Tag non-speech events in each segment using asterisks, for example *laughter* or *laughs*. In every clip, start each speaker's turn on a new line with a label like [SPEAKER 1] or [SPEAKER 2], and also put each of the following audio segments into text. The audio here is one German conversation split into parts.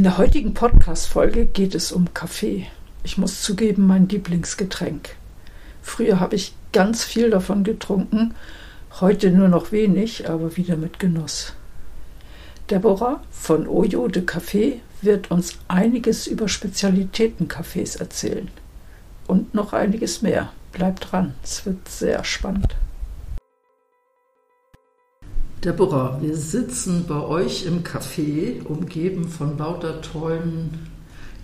[SPEAKER 1] In der heutigen Podcast-Folge geht es um Kaffee. Ich muss zugeben, mein Lieblingsgetränk. Früher habe ich ganz viel davon getrunken, heute nur noch wenig, aber wieder mit Genuss. Deborah von Oyo de Café wird uns einiges über Spezialitätencafés erzählen. Und noch einiges mehr. Bleibt dran, es wird sehr spannend. Deborah, wir sitzen bei euch im Café, umgeben von lauter tollen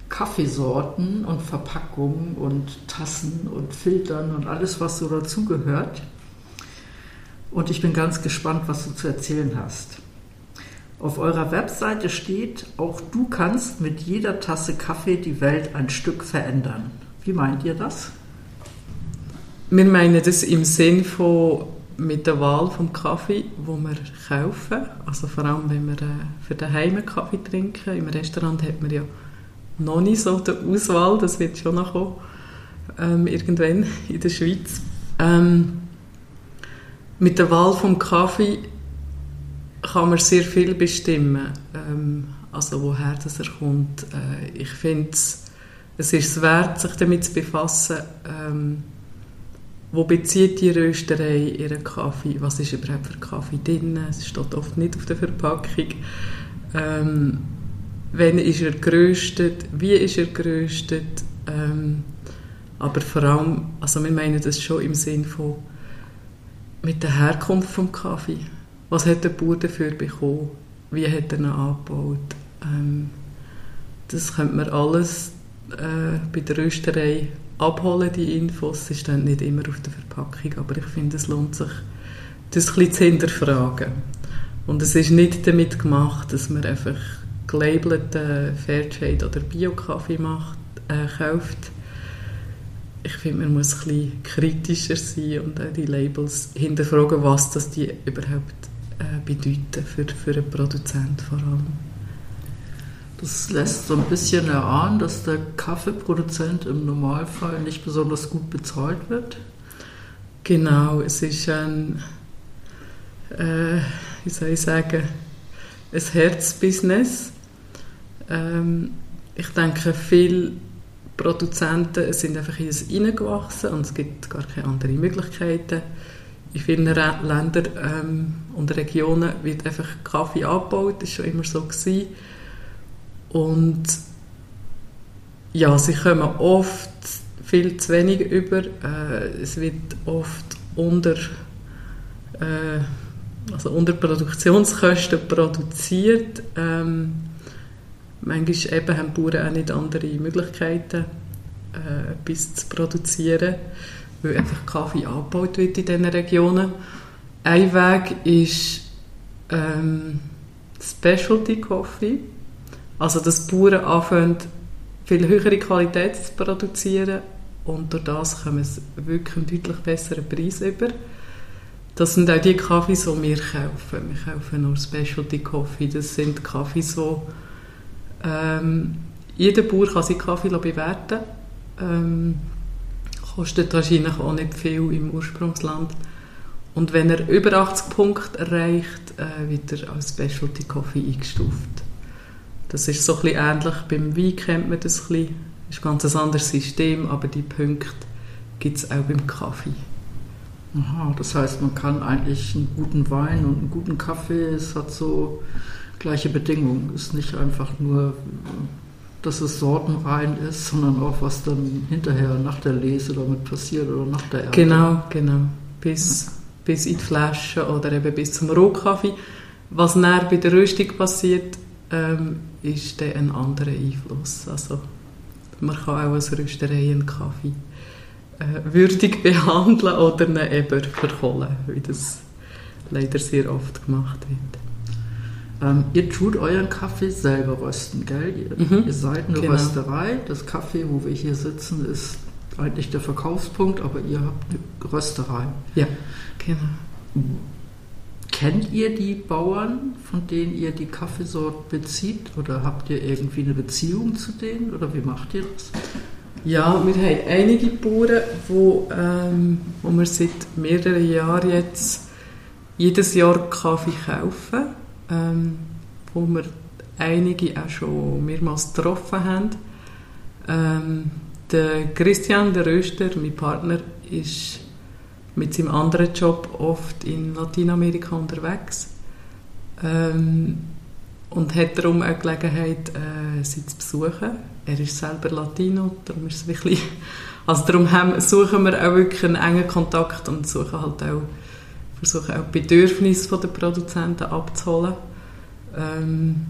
[SPEAKER 1] Kaffeesorten und Verpackungen und Tassen und Filtern und alles, was so dazugehört. Und ich bin ganz gespannt, was du zu erzählen hast. Auf eurer Webseite steht, auch du kannst mit jeder Tasse Kaffee die Welt ein Stück verändern. Wie meint ihr das?
[SPEAKER 2] Wir meinen das im Sinn von mit der Wahl vom Kaffee, wo wir kaufen, also vor allem wenn wir äh, für daheim Kaffee trinken, im Restaurant hat man ja noch nicht so die Auswahl, das wird schon noch kommen, ähm, irgendwann in der Schweiz. Ähm, mit der Wahl vom Kaffee kann man sehr viel bestimmen, ähm, also woher das er kommt. Äh, ich finde es, ist wert, sich damit zu befassen, ähm, wo bezieht die Rösterei ihren Kaffee? Was ist überhaupt für Kaffee drin? Es steht oft nicht auf der Verpackung. Ähm, wann ist er geröstet? Wie ist er geröstet? Ähm, aber vor allem, also wir meinen das schon im Sinn von mit der Herkunft vom Kaffee. Was hat der Bauer dafür bekommen? Wie hat er ihn angebaut? Ähm, das könnte man alles äh, bei der Rösterei abholen, die Infos. Sie stehen nicht immer auf der Verpackung, aber ich finde, es lohnt sich, das ein zu hinterfragen. Und es ist nicht damit gemacht, dass man einfach gelabelten Fairtrade oder Bio-Kaffee äh, kauft. Ich finde, man muss ein kritischer sein und auch die Labels hinterfragen, was das die überhaupt äh, bedeuten für, für einen Produzent vor allem.
[SPEAKER 1] Das lässt so ein bisschen erahnen, dass der Kaffeeproduzent im Normalfall nicht besonders gut bezahlt wird.
[SPEAKER 2] Genau, es ist ein, äh, wie soll ich sagen, ein Herzbusiness. Ähm, ich denke, viele Produzenten sind einfach in das hineingewachsen und es gibt gar keine anderen Möglichkeiten. In vielen Ländern ähm, und Regionen wird einfach Kaffee abgebaut, das war schon immer so. Gewesen und ja, sie kommen oft viel zu wenig über. Äh, es wird oft unter, äh, also unter Produktionskosten produziert. Ähm, manchmal eben haben Bauern auch nicht andere Möglichkeiten, äh, etwas zu produzieren, weil einfach Kaffee abgebaut wird in diesen Regionen. Ein Weg ist ähm, Specialty Coffee also, dass die Bauern anfangen, viel höhere Qualität zu produzieren und durch das kommen sie wirklich einen deutlich besseren Preis über. Das sind auch die Kaffees, die wir kaufen. Wir kaufen nur Specialty Coffee. Das sind Kaffees, wo ähm, jeder Bauer kann seinen Kaffee bewerten ähm, kostet wahrscheinlich auch nicht viel im Ursprungsland. Und wenn er über 80 Punkte erreicht, äh, wird er als Specialty Coffee eingestuft. Das ist so ein bisschen ähnlich, beim Wein kennt man das ein bisschen. Das ist ein ganz anderes System, aber die Punkte gibt es auch beim Kaffee.
[SPEAKER 1] Aha, das heißt, man kann eigentlich einen guten Wein und einen guten Kaffee, es hat so gleiche Bedingungen. Es ist nicht einfach nur, dass es sortenrein ist, sondern auch, was dann hinterher nach der Lese damit passiert oder nach der Ernte.
[SPEAKER 2] Genau, genau. Bis, ja. bis in die Flasche oder eben bis zum Rohkaffee. Was näher bei der Röstung passiert, ähm, ist dann ein anderer Einfluss. Also man kann auch als Rösterei einen Kaffee äh, würdig *laughs* behandeln oder ihn eben verkohlen, wie das leider sehr oft gemacht wird.
[SPEAKER 1] Ähm, ihr tut euren Kaffee selber rösten, gell? Ihr, mhm. ihr seid eine genau. Rösterei. Das Kaffee, wo wir hier sitzen, ist eigentlich der Verkaufspunkt, aber ihr habt eine Rösterei.
[SPEAKER 2] Ja, genau.
[SPEAKER 1] Kennt ihr die Bauern, von denen ihr die Kaffeesort bezieht? Oder habt ihr irgendwie eine Beziehung zu denen? Oder wie macht ihr das?
[SPEAKER 2] Ja, wir haben einige Bauern, wo, ähm, wo wir seit mehreren Jahren jetzt jedes Jahr Kaffee kaufen, ähm, wo wir einige auch schon mehrmals getroffen haben. Ähm, der Christian, der Röster, mein Partner, ist mit seinem anderen Job oft in Lateinamerika unterwegs ähm, und hat darum auch Gelegenheit, äh, sie zu besuchen. Er ist selber Latino, darum ist es wirklich, *laughs* also darum haben, suchen wir auch wirklich einen engen Kontakt und suchen halt auch, versuchen auch die Bedürfnisse der Produzenten abzuholen. Ähm,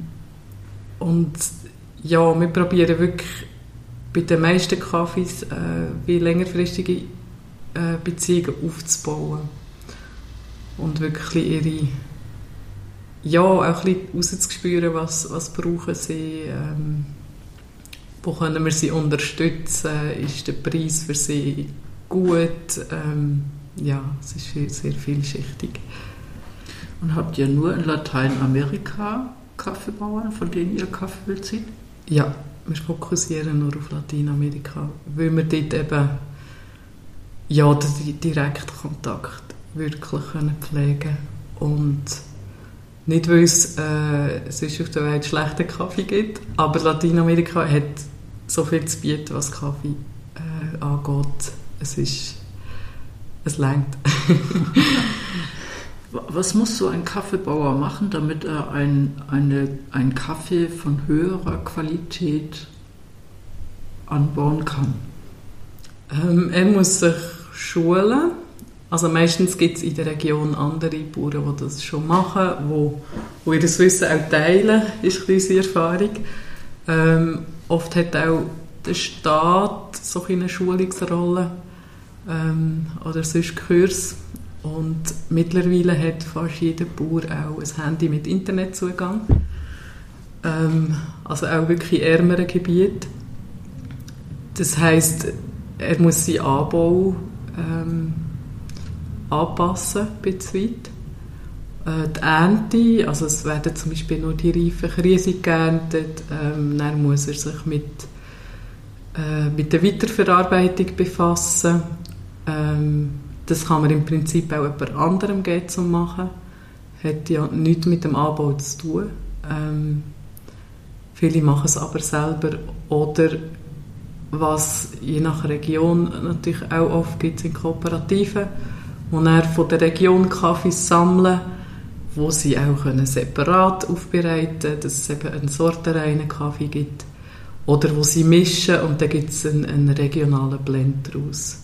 [SPEAKER 2] und ja, wir probieren wirklich bei den meisten Kaffees äh, wie längerfristige äh, Beziehungen aufzubauen und wirklich ihre ja, auch ein bisschen rauszuspüren, was, was brauchen sie, ähm, wo können wir sie unterstützen, ist der Preis für sie gut, ähm, ja, es ist sehr, sehr vielschichtig.
[SPEAKER 1] Und habt ihr nur in Lateinamerika Kaffeebauern, von denen ihr Kaffee bezieht?
[SPEAKER 2] Ja, wir fokussieren nur auf Lateinamerika, weil wir dort eben ja, den Direktkontakt wirklich können pflegen und nicht, weil es äh, sonst auf der Welt schlechten Kaffee gibt, aber Lateinamerika hat so viel zu bieten, was Kaffee äh, angeht. Es ist, es längt. *laughs* *laughs*
[SPEAKER 1] Was muss so ein Kaffeebauer machen, damit er ein, eine, einen Kaffee von höherer Qualität anbauen kann?
[SPEAKER 2] Ähm, er muss sich schulen. Also meistens gibt es in der Region andere Bauern, die das schon machen, wo, wo ihr Wissen auch teilen, ist unsere Erfahrung. Ähm, oft hat auch der Staat so eine Schulungsrolle ähm, oder sonst Kurs und mittlerweile hat fast jeder Bauer auch ein Handy mit Internetzugang. Ähm, also auch wirklich in ärmeren Gebieten. Das heißt, er muss seinen Anbau ähm, anpassen, bisschen äh, die Ernte, also es werden zum Beispiel nur die reifen Krise geerntet, ähm, dann muss er sich mit, äh, mit der Weiterverarbeitung befassen. Ähm, das kann man im Prinzip auch jemand anderem geben zu machen. Hat ja nichts mit dem Anbau zu tun. Ähm, viele machen es aber selber oder was je nach Region natürlich auch oft gibt, sind Kooperativen, wo er von der Region Kaffee sammeln, wo sie auch können separat aufbereiten können, dass es eben einen sortenreinen Kaffee gibt. Oder wo sie mischen und dann gibt es einen, einen regionalen Blend daraus.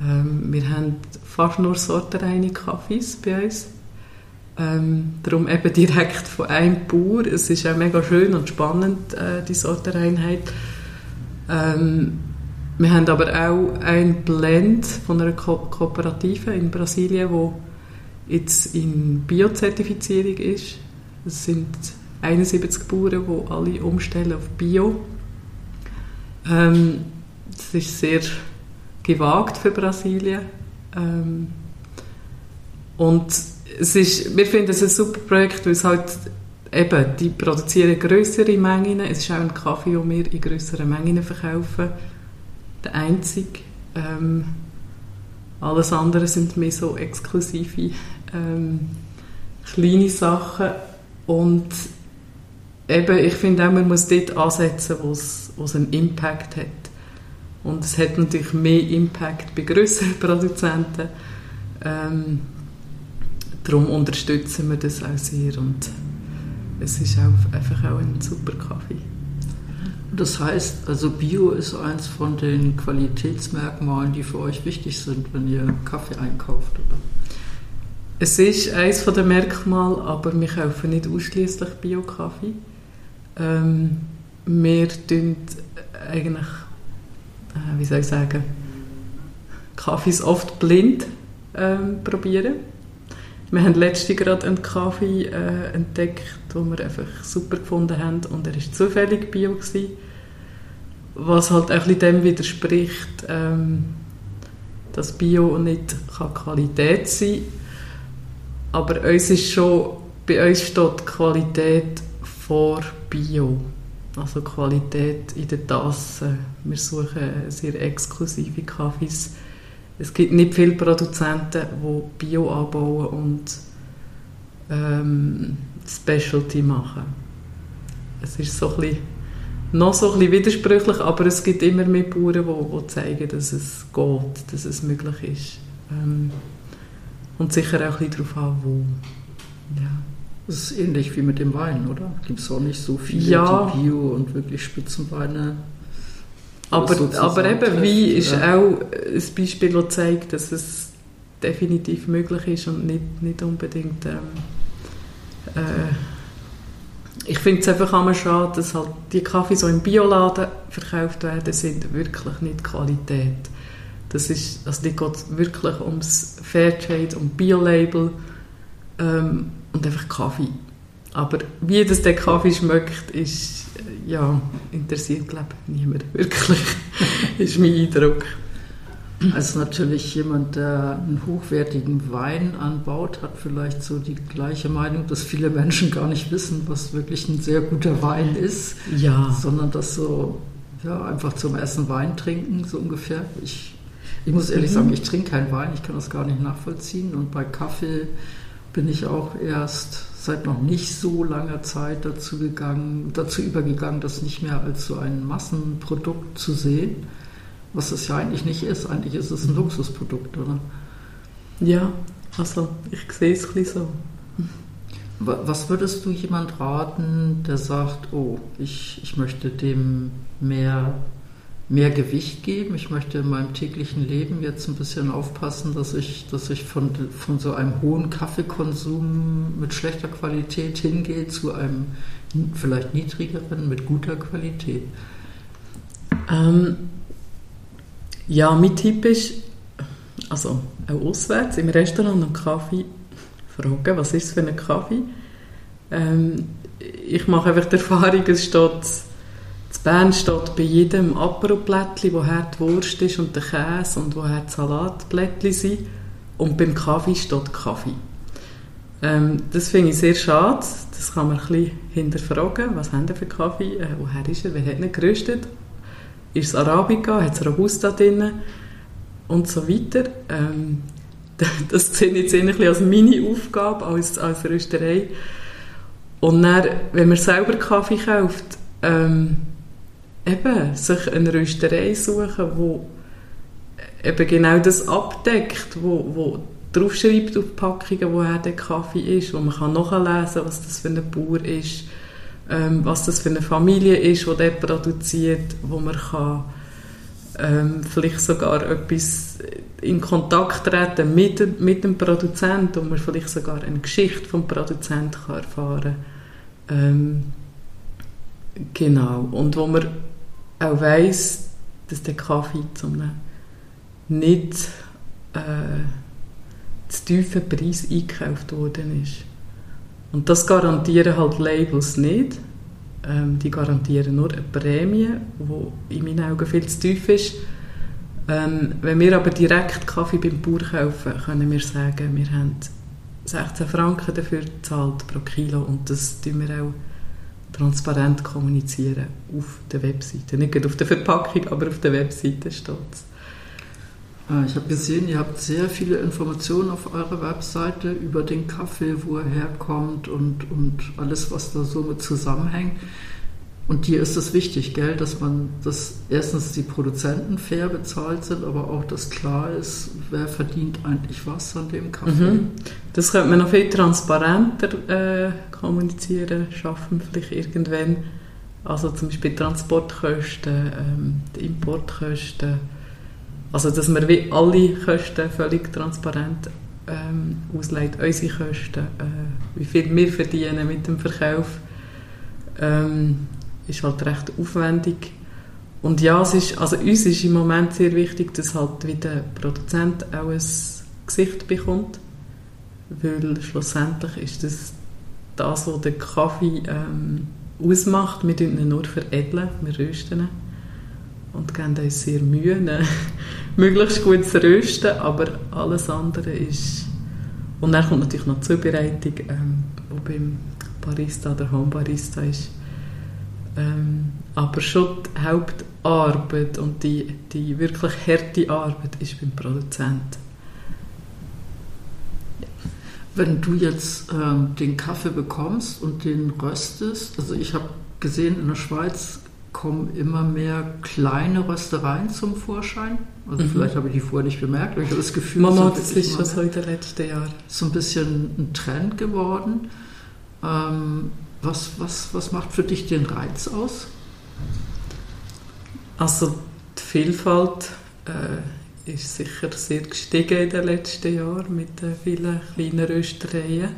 [SPEAKER 2] Ähm, wir haben fast nur sortenreine Kaffees bei uns. Ähm, darum eben *laughs* direkt von einem Bauer. Es ist auch mega schön und spannend, äh, die Sortenreinheit. Ähm, wir haben aber auch ein Blend von einer Ko Kooperative in Brasilien, wo jetzt in Biozertifizierung ist. Es sind 71 Bauern, die alle umstellen auf Bio. Ähm, das ist sehr gewagt für Brasilien. Ähm, und es ist, wir finden es ein super Projekt, weil es halt eben, die produzieren größere Mengen. Es ist auch ein Kaffee, den wir in größeren Mengen verkaufen. Der einzige. Ähm, alles andere sind mehr so exklusive ähm, kleine Sachen. Und eben, ich finde auch, man muss dort ansetzen, wo es einen Impact hat. Und es hat natürlich mehr Impact bei größeren *laughs* Produzenten. Ähm, darum unterstützen wir das auch sehr und es ist auch, einfach auch ein super Kaffee.
[SPEAKER 1] Das heißt, also Bio ist eins von den Qualitätsmerkmalen, die für euch wichtig sind, wenn ihr Kaffee einkauft, oder?
[SPEAKER 2] Es ist eines der Merkmale, aber wir kaufen nicht ausschließlich Bio-Kaffee. Ähm, wir tun eigentlich äh, wie soll ich sagen, Kaffees oft blind ähm, probieren. Wir haben letztens gerade einen Kaffee äh, entdeckt, den wir einfach super gefunden haben und er war zufällig Bio. Gewesen, was halt auch ein dem widerspricht, ähm, dass Bio nicht kann Qualität sein kann. Aber uns ist schon, bei uns steht Qualität vor Bio. Also Qualität in der Tasse. Wir suchen sehr exklusive Kaffees. Es gibt nicht viele Produzenten, die Bio anbauen und ähm, Specialty machen. Es ist so ein bisschen, noch so ein bisschen widersprüchlich, aber es gibt immer mehr Bauern, die, die zeigen, dass es geht, dass es möglich ist. Ähm, und sicher auch ein bisschen darauf an, wo.
[SPEAKER 1] Ja. Das ist ähnlich wie mit dem Wein, oder? Gibt es auch nicht so viele,
[SPEAKER 2] ja.
[SPEAKER 1] die Bio und wirklich Spitzenweine.
[SPEAKER 2] Aber, aber eben, Wein ist ja. auch ein Beispiel, das zeigt, dass es definitiv möglich ist und nicht, nicht unbedingt. Ähm, äh, ich finde es einfach immer schade, dass halt die Kaffee so im Bioladen verkauft werden, sind wirklich nicht Qualität. Das ist, also die geht wirklich ums Fairtrade, um Bio-Label. Ähm, und einfach Kaffee. Aber wie das der Kaffee schmeckt, ist, ja, interessiert, glaube ich, niemand wirklich, *laughs* ist mein Eindruck.
[SPEAKER 1] Als natürlich jemand, der einen hochwertigen Wein anbaut, hat vielleicht so die gleiche Meinung, dass viele Menschen gar nicht wissen, was wirklich ein sehr guter Wein ist,
[SPEAKER 2] ja.
[SPEAKER 1] sondern das so ja, einfach zum Essen Wein trinken, so ungefähr. Ich, ich muss ehrlich mhm. sagen, ich trinke keinen Wein, ich kann das gar nicht nachvollziehen und bei Kaffee bin ich auch erst seit noch nicht so langer Zeit dazu gegangen, dazu übergegangen, das nicht mehr als so ein Massenprodukt zu sehen, was es ja eigentlich nicht ist. Eigentlich ist es ein Luxusprodukt, oder?
[SPEAKER 2] Ja, also ich sehe es ein bisschen so.
[SPEAKER 1] Was würdest du jemand raten, der sagt, oh, ich, ich möchte dem mehr mehr Gewicht geben. Ich möchte in meinem täglichen Leben jetzt ein bisschen aufpassen, dass ich, dass ich von, von so einem hohen Kaffeekonsum mit schlechter Qualität hingehe zu einem vielleicht niedrigeren mit guter Qualität.
[SPEAKER 2] Ähm, ja, mein Tipp ist, also auch auswärts im Restaurant einen Kaffee fragen, was ist es für ein Kaffee? Ähm, ich mache einfach die Erfahrung, es steht in Bern steht bei jedem Aperoplättchen, woher die Wurst ist und der Käse und woher die Salatblättchen sind. Und beim Kaffee steht Kaffee. Ähm, das finde ich sehr schade. Das kann man ein bisschen hinterfragen. Was haben wir für Kaffee? Äh, woher ist er? Wer hat ihn geröstet? Ist es Arabica? Hat es Robusta drin? Und so weiter. Ähm, *laughs* das sehe ich jetzt bisschen als Mini-Aufgabe, als, als Rösterei. Und dann, wenn man selber Kaffee kauft, ähm, eben sich eine Rösterei suchen, wo eben genau das abdeckt, wo, wo draufschreibt auf Packungen, woher der Kaffee ist, wo man kann nachlesen kann, was das für ein Bauer ist, ähm, was das für eine Familie ist, die der produziert, wo man kann ähm, vielleicht sogar etwas in Kontakt treten mit, mit dem Produzenten, wo man vielleicht sogar eine Geschichte vom Produzenten kann erfahren kann. Ähm, genau. Und wo man auch weiss, dass der Kaffee zu einem nicht äh, zu tiefen Preis eingekauft worden ist. Und das garantieren halt Labels nicht. Ähm, die garantieren nur eine Prämie, die in meinen Augen viel zu tief ist. Ähm, wenn wir aber direkt Kaffee beim Bauer kaufen, können wir sagen, wir haben 16 Franken dafür gezahlt pro Kilo und das tun wir auch transparent kommunizieren auf der Webseite. Nicht auf der Verpackung, aber auf der Webseite steht es.
[SPEAKER 1] Ah, ich habe gesehen, ihr habt sehr viele Informationen auf eurer Webseite über den Kaffee, wo er herkommt und, und alles, was da so mit zusammenhängt. Und dir ist es wichtig, gell, dass man, dass erstens die Produzenten fair bezahlt sind, aber auch, dass klar ist, wer verdient eigentlich was an dem Kaffee. Mhm.
[SPEAKER 2] Das könnte man noch viel transparenter äh, kommunizieren, schaffen vielleicht irgendwann. Also zum Beispiel Transportkosten, ähm, Importkosten. Also dass man wie alle Kosten völlig transparent ähm, ausleitet, unsere Kosten, äh, wie viel wir verdienen mit dem Verkauf. Ähm, ist halt recht aufwendig. Und ja, es ist, also uns ist im Moment sehr wichtig, dass halt wie der Produzent auch ein Gesicht bekommt. weil schlussendlich ist das das, was den Kaffee ähm, ausmacht. Wir tun ihn nur veredeln, wir rösten ihn und geben uns sehr Mühe, ihn *laughs* möglichst gut zu rösten, aber alles andere ist... Und dann kommt natürlich noch die Zubereitung, ähm, wo beim Barista oder Homebarista ist. Ähm, aber schon die Hauptarbeit und die, die wirklich harte Arbeit ist beim Produzenten.
[SPEAKER 1] Wenn du jetzt ähm, den Kaffee bekommst und den röstest, also ich habe gesehen, in der Schweiz kommen immer mehr kleine Röstereien zum Vorschein. Also mhm. vielleicht habe ich die vorher nicht bemerkt, aber ich habe das Gefühl,
[SPEAKER 2] Mama, das ist so in den letzten Jahren.
[SPEAKER 1] So ein bisschen ein Trend geworden. Ähm, was, was, was macht für dich den Reiz aus?
[SPEAKER 2] Also die Vielfalt äh, ist sicher sehr gestiegen in den letzten Jahren mit äh, vielen kleinen Röstereien.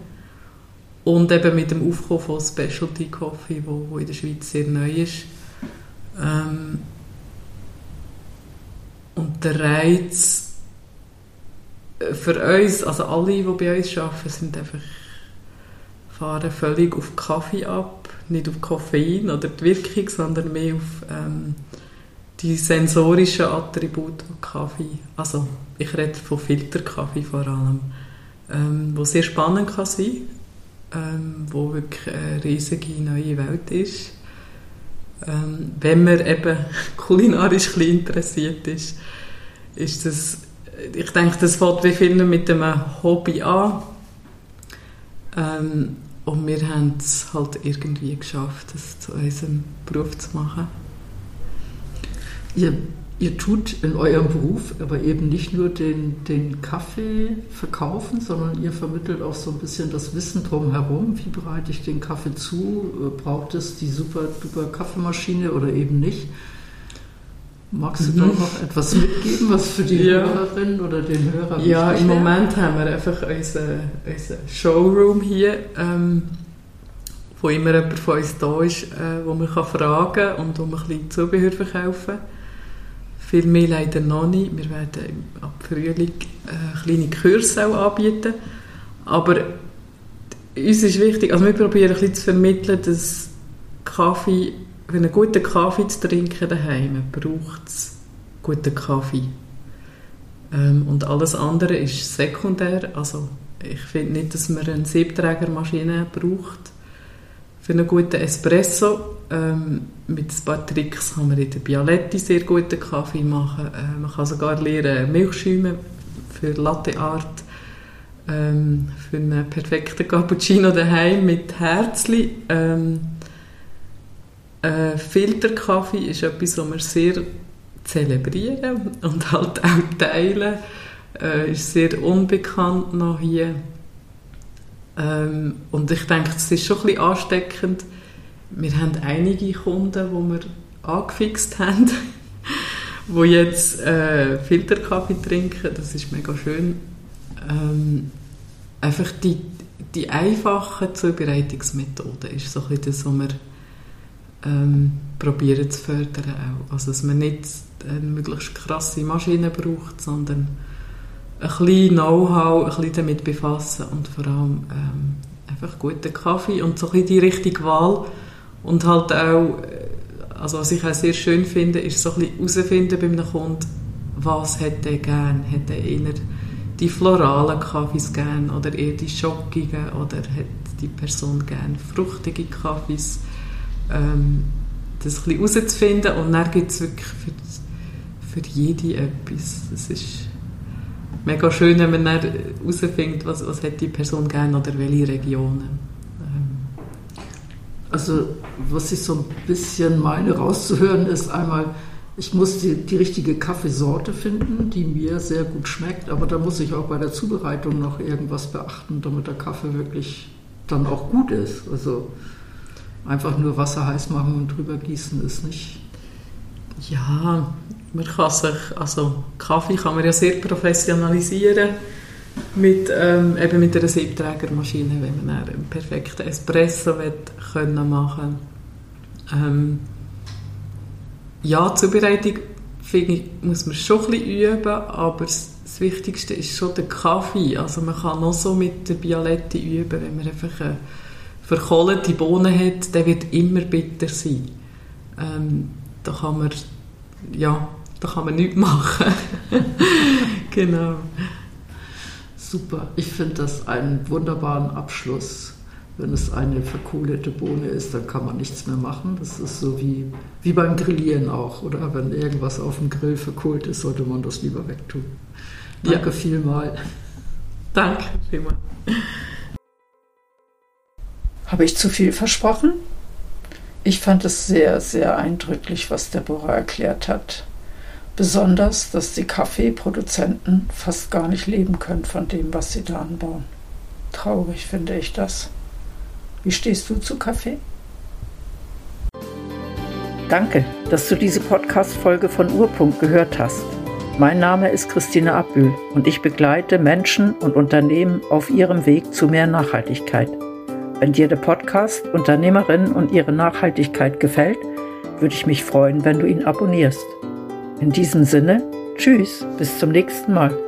[SPEAKER 2] Und eben mit dem Aufkommen von Specialty Coffee, wo, wo in der Schweiz sehr neu ist. Ähm, und der Reiz äh, für uns, also alle, die bei uns arbeiten, sind einfach fahren völlig auf Kaffee ab, nicht auf Koffein oder die Wirkung, sondern mehr auf ähm, die sensorischen Attribute von Kaffee, also ich rede von Filterkaffee vor allem, ähm, wo sehr spannend kann sein, ähm, wo wirklich eine riesige neue Welt ist. Ähm, wenn man eben *laughs* kulinarisch ein interessiert ist, ist das, ich denke, das fängt wie viele mit einem Hobby an. Ähm, und wir haben es halt irgendwie geschafft, das zu unserem Beruf zu machen.
[SPEAKER 1] Ihr, ihr tut in eurem Beruf aber eben nicht nur den, den Kaffee verkaufen, sondern ihr vermittelt auch so ein bisschen das Wissen drumherum. Wie bereite ich den Kaffee zu? Braucht es die super duper Kaffeemaschine oder eben nicht? Magst du mhm. doch noch etwas mitgeben, was für die ja. Hörerin oder den Hörer
[SPEAKER 2] Ja, im Moment haben wir einfach unseren, unseren Showroom hier, ähm, wo immer jemand von uns da ist, äh, wo man kann fragen kann und wo man ein bisschen Zubehör verkaufen kann. Viel mehr leider noch nicht. Wir werden ab Frühling äh, kleine Kurse auch anbieten. Aber uns ist wichtig, also wir probieren ein bisschen zu vermitteln, dass Kaffee wenn einen guten Kaffee zu trinken daheim, braucht es guten Kaffee. Ähm, und alles andere ist sekundär. Also ich finde nicht, dass man eine Siebträgermaschine braucht für einen guten Espresso. Ähm, mit ein paar Tricks kann man in der Bialetti sehr guten Kaffee machen. Äh, man kann sogar lernen Milchschäume für Latte Art. Ähm, für einen perfekten Cappuccino daheim mit Herzli. Ähm, äh, Filterkaffee ist etwas, was wir sehr zelebrieren und *laughs* halt auch teilen. Äh, ist sehr unbekannt noch hier. Ähm, und ich denke, es ist schon ein bisschen ansteckend. Wir haben einige Kunden, die wir angefixt haben, *laughs* die jetzt äh, Filterkaffee trinken. Das ist mega schön. Ähm, einfach die, die einfache Zubereitungsmethode ist so ein bisschen das, was wir ähm, zu fördern auch. Also dass man nicht eine möglichst krasse Maschine braucht, sondern ein bisschen Know-how, damit befassen und vor allem ähm, einfach guten Kaffee und so ein bisschen die richtige Wahl. Und halt auch, äh, also was ich auch sehr schön finde, ist so ein bisschen herausfinden bei einem Kunden, was hätte er gern, hätte er eher die floralen Kaffees gern oder eher die schockigen? Oder hat die Person gern fruchtige Kaffees? Ähm, das ein bisschen herauszufinden und dann gibt es wirklich für, für jede etwas. Das ist mega schön, wenn man dann herausfindet, was, was hat die Person gerne oder welche Regionen. Ähm.
[SPEAKER 1] Also was ich so ein bisschen meine rauszuhören ist einmal, ich muss die, die richtige Kaffeesorte finden, die mir sehr gut schmeckt, aber da muss ich auch bei der Zubereitung noch irgendwas beachten, damit der Kaffee wirklich dann auch gut ist. Also einfach nur Wasser heiß machen und drüber gießen ist nicht.
[SPEAKER 2] Ja, man kann sich, also Kaffee kann man ja sehr professionalisieren mit, ähm, eben mit einer Siebträgermaschine, wenn man einen perfekten Espresso will, machen ähm, Ja, Zubereitung finde ich, muss man schon ein bisschen üben, aber das Wichtigste ist schon der Kaffee. Also man kann noch so mit der Bialetti üben, wenn man einfach eine verkohlte Bohnen hat, der wird immer bitter sein. Ähm, da kann man, ja, da kann man nichts machen. *laughs* genau.
[SPEAKER 1] Super. Ich finde das einen wunderbaren Abschluss. Wenn es eine verkohlete Bohne ist, dann kann man nichts mehr machen. Das ist so wie, wie beim Grillieren auch. Oder wenn irgendwas auf dem Grill verkohlt ist, sollte man das lieber wegtun. Danke ja. vielmal.
[SPEAKER 2] Danke vielmal.
[SPEAKER 1] Habe ich zu viel versprochen? Ich fand es sehr, sehr eindrücklich, was Deborah erklärt hat. Besonders, dass die Kaffeeproduzenten fast gar nicht leben können von dem, was sie da anbauen. Traurig finde ich das. Wie stehst du zu Kaffee? Danke, dass du diese Podcast-Folge von Urpunkt gehört hast. Mein Name ist Christine Abbühl und ich begleite Menschen und Unternehmen auf ihrem Weg zu mehr Nachhaltigkeit. Wenn dir der Podcast Unternehmerinnen und ihre Nachhaltigkeit gefällt, würde ich mich freuen, wenn du ihn abonnierst. In diesem Sinne, tschüss, bis zum nächsten Mal.